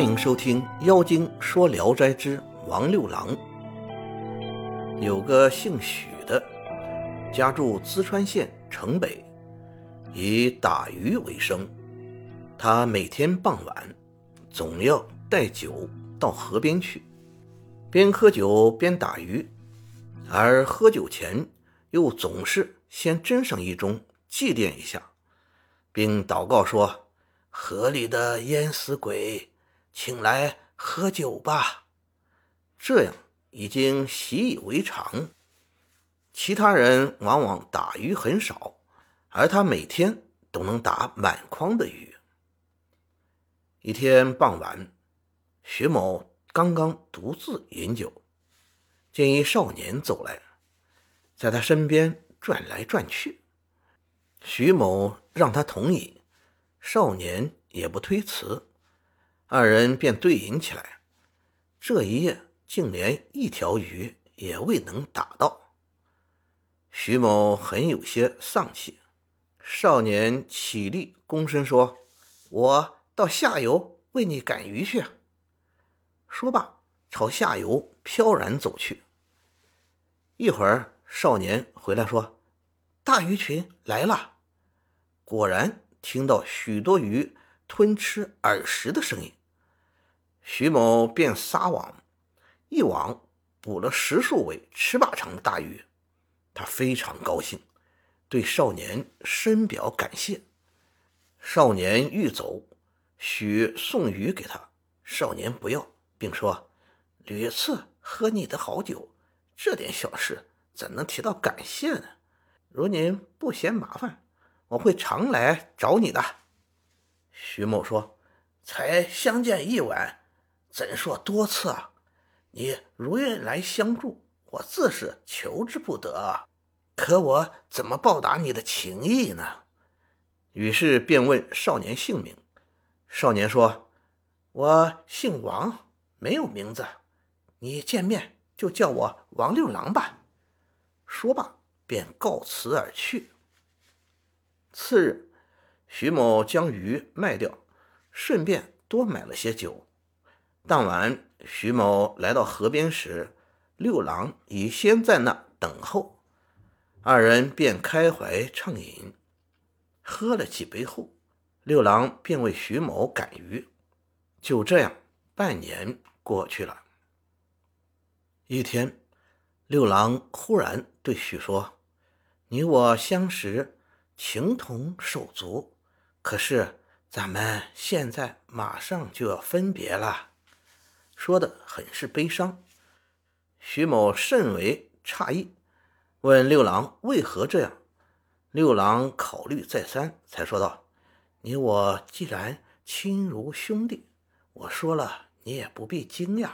欢迎收听《妖精说聊斋之王六郎》。有个姓许的，家住淄川县城北，以打鱼为生。他每天傍晚总要带酒到河边去，边喝酒边打鱼，而喝酒前又总是先斟上一盅祭奠一下，并祷告说：“河里的淹死鬼。”请来喝酒吧，这样已经习以为常。其他人往往打鱼很少，而他每天都能打满筐的鱼。一天傍晚，徐某刚刚独自饮酒，见一少年走来，在他身边转来转去。徐某让他同饮，少年也不推辞。二人便对饮起来，这一夜竟连一条鱼也未能打到。徐某很有些丧气。少年起立，躬身说：“我到下游为你赶鱼去。”说罢，朝下游飘然走去。一会儿，少年回来说：“大鱼群来了。”果然听到许多鱼吞吃饵食的声音。徐某便撒网，一网捕了十数尾尺把长的大鱼，他非常高兴，对少年深表感谢。少年欲走，许送鱼给他，少年不要，并说：“屡次喝你的好酒，这点小事怎能提到感谢呢？如您不嫌麻烦，我会常来找你的。”徐某说：“才相见一晚。”怎说多次啊？你如愿来相助，我自是求之不得。可我怎么报答你的情谊呢？于是便问少年姓名。少年说：“我姓王，没有名字。你见面就叫我王六郎吧。”说罢便告辞而去。次日，徐某将鱼卖掉，顺便多买了些酒。当晚，徐某来到河边时，六郎已先在那等候。二人便开怀畅饮，喝了几杯后，六郎便为徐某赶鱼。就这样，半年过去了。一天，六郎忽然对许说：“你我相识，情同手足，可是咱们现在马上就要分别了。”说的很是悲伤，徐某甚为诧异，问六郎为何这样。六郎考虑再三，才说道：“你我既然亲如兄弟，我说了你也不必惊讶。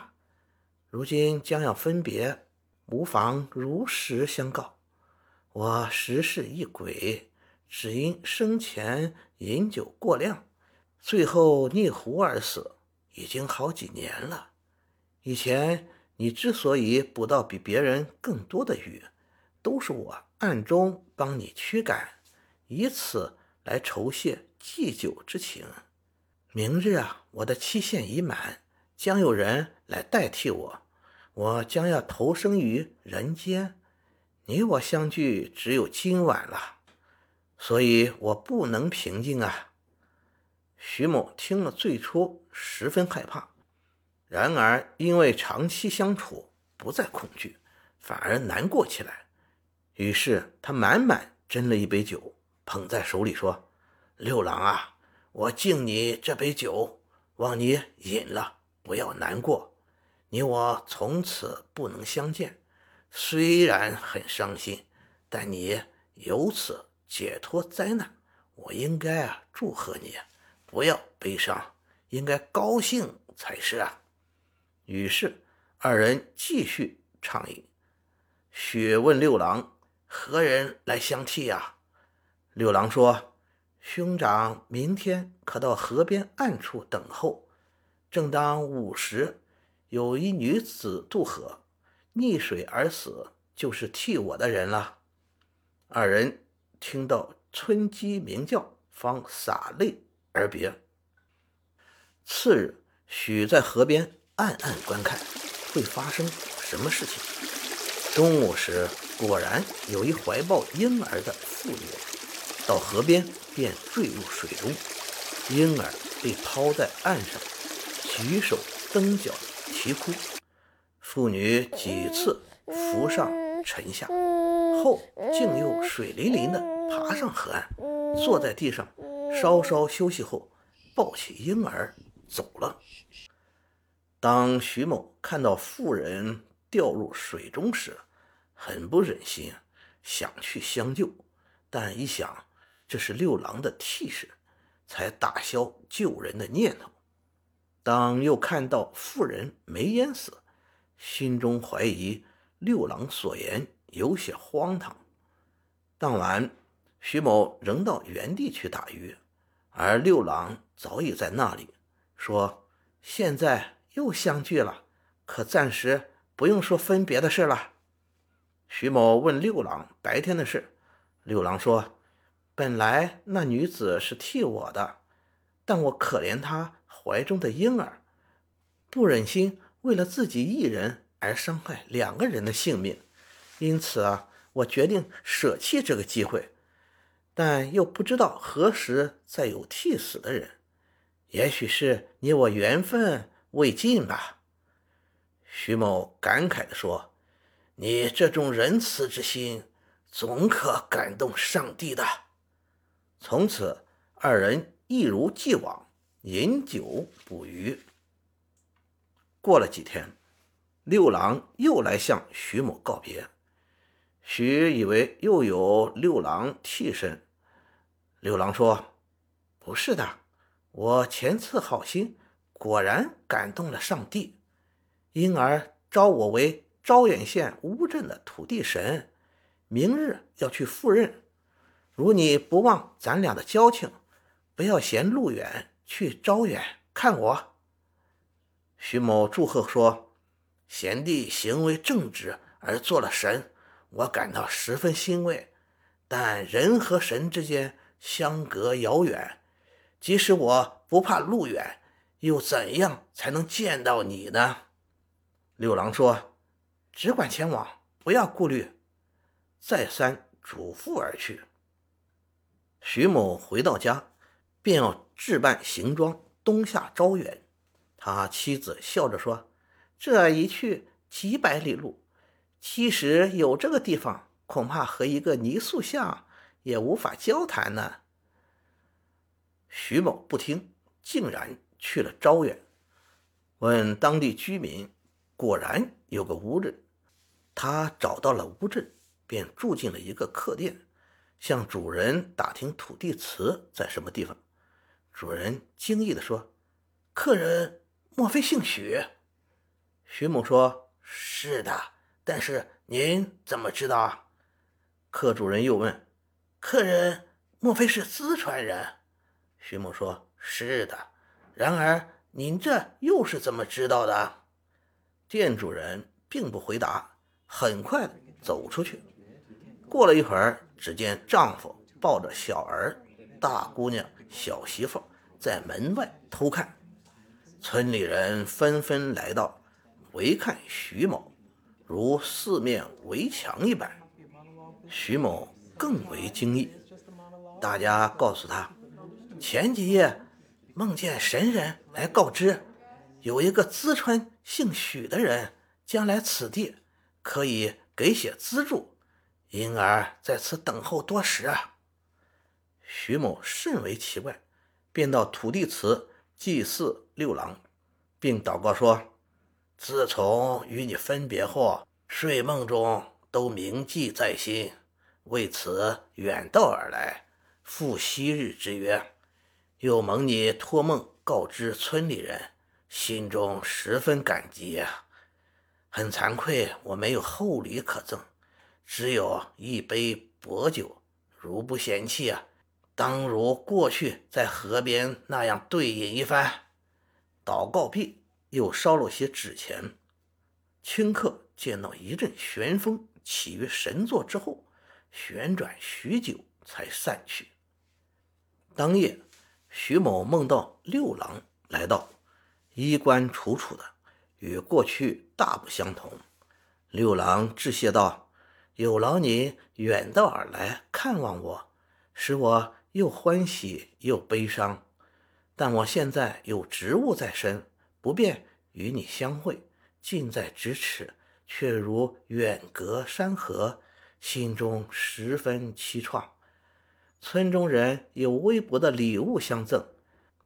如今将要分别，无妨如实相告。我实是一鬼，只因生前饮酒过量，最后溺湖而死，已经好几年了。”以前你之所以捕到比别人更多的鱼，都是我暗中帮你驱赶，以此来酬谢祭酒之情。明日啊，我的期限已满，将有人来代替我，我将要投生于人间。你我相聚只有今晚了，所以我不能平静啊。徐某听了，最初十分害怕。然而，因为长期相处，不再恐惧，反而难过起来。于是，他满满斟了一杯酒，捧在手里说：“六郎啊，我敬你这杯酒，望你饮了不要难过。你我从此不能相见，虽然很伤心，但你由此解脱灾难，我应该啊祝贺你，不要悲伤，应该高兴才是啊。”于是二人继续畅饮。许问六郎：“何人来相替呀？”六郎说：“兄长明天可到河边暗处等候。正当午时，有一女子渡河，溺水而死，就是替我的人了。”二人听到村鸡鸣叫，方洒泪而别。次日。许在河边暗暗观看，会发生什么事情。中午时，果然有一怀抱婴儿的妇女到河边，便坠入水中，婴儿被抛在岸上，举手蹬脚啼哭。妇女几次浮上沉下，后竟又水淋淋的爬上河岸，坐在地上稍稍休息后，抱起婴儿走了。当徐某看到妇人掉入水中时，很不忍心，想去相救，但一想这是六郎的替身，才打消救人的念头。当又看到妇人没淹死，心中怀疑六郎所言有些荒唐。当晚，徐某仍到原地去打鱼，而六郎早已在那里，说：“现在又相聚了，可暂时不用说分别的事了。”徐某问六郎白天的事，六郎说：“本来那女子是替我的，但我可怜她怀中的婴儿，不忍心为了自己一人而伤害两个人的性命，因此啊，我决定舍弃这个机会。但又不知道何时再有替死的人，也许是你我缘分未尽吧。”徐某感慨地说。你这种仁慈之心，总可感动上帝的。从此，二人一如既往饮酒捕鱼。过了几天，六郎又来向徐某告别。徐以为又有六郎替身，六郎说：“不是的，我前次好心，果然感动了上帝，因而招我为。”招远县乌镇的土地神，明日要去赴任。如你不忘咱俩的交情，不要嫌路远，去招远看我。徐某祝贺说：“贤弟行为正直而做了神，我感到十分欣慰。但人和神之间相隔遥远，即使我不怕路远，又怎样才能见到你呢？”六郎说。只管前往，不要顾虑。再三嘱咐而去。徐某回到家，便要置办行装，东下招远。他妻子笑着说：“这一去几百里路，即使有这个地方，恐怕和一个泥塑像也无法交谈呢。”徐某不听，竟然去了招远。问当地居民，果然有个乌镇。他找到了乌镇，便住进了一个客店，向主人打听土地祠在什么地方。主人惊异地说：“客人莫非姓许？”徐某说：“是的，但是您怎么知道？”客主人又问：“客人莫非是淄川人？”徐某说：“是的。”然而您这又是怎么知道的？店主人并不回答。很快走出去，过了一会儿，只见丈夫抱着小儿、大姑娘、小媳妇在门外偷看。村里人纷纷来到，围看徐某，如四面围墙一般。徐某更为惊异，大家告诉他，前几夜梦见神人来告知，有一个淄川姓许的人将来此地。可以给些资助，因而在此等候多时啊。徐某甚为奇怪，便到土地祠祭祀六郎，并祷告说：“自从与你分别后，睡梦中都铭记在心，为此远道而来，赴昔日之约。又蒙你托梦告知村里人，心中十分感激呀。”很惭愧，我没有厚礼可赠，只有一杯薄酒。如不嫌弃啊，当如过去在河边那样对饮一番。祷告毕，又烧了些纸钱。顷刻见到一阵旋风起于神座之后，旋转许久才散去。当夜，徐某梦到六郎来到，衣冠楚楚的，与过去大不相同。六郎致谢道：“有劳你远道而来看望我，使我又欢喜又悲伤。但我现在有职务在身，不便与你相会，近在咫尺，却如远隔山河，心中十分凄怆。村中人有微薄的礼物相赠。”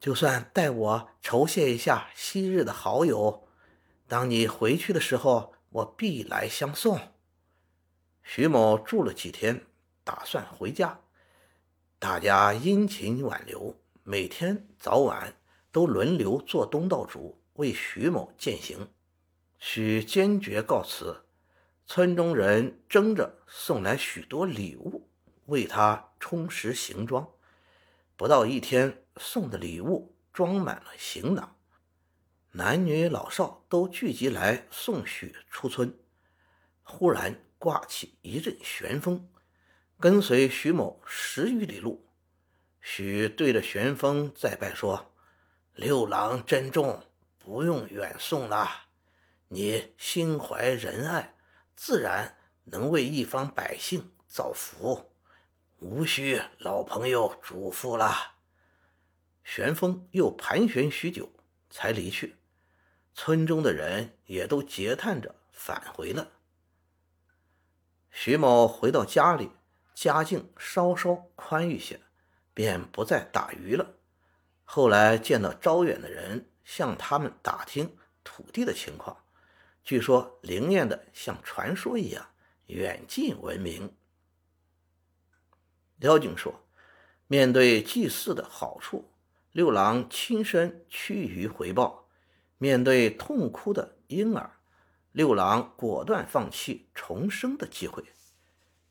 就算代我酬谢一下昔日的好友，当你回去的时候，我必来相送。徐某住了几天，打算回家。大家殷勤挽留，每天早晚都轮流做东道主，为徐某饯行。许坚决告辞，村中人争着送来许多礼物，为他充实行装。不到一天。送的礼物装满了行囊，男女老少都聚集来送许出村。忽然刮起一阵旋风，跟随徐某十余里路。许对着旋风再拜说：“六郎珍重，不用远送了。你心怀仁爱，自然能为一方百姓造福，无需老朋友嘱咐了。”玄风又盘旋许久，才离去。村中的人也都嗟叹着返回了。徐某回到家里，家境稍稍宽裕些，便不再打鱼了。后来见到招远的人，向他们打听土地的情况，据说灵验的像传说一样，远近闻名。廖景说：“面对祭祀的好处。”六郎亲身趋于回报，面对痛哭的婴儿，六郎果断放弃重生的机会；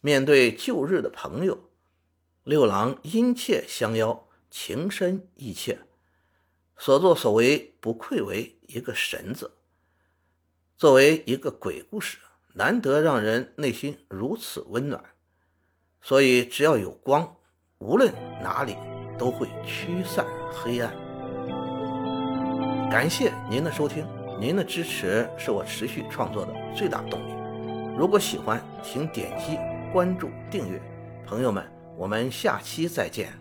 面对旧日的朋友，六郎殷切相邀，情深意切，所作所为不愧为一个神子。作为一个鬼故事，难得让人内心如此温暖，所以只要有光，无论哪里。都会驱散黑暗。感谢您的收听，您的支持是我持续创作的最大动力。如果喜欢，请点击关注、订阅。朋友们，我们下期再见。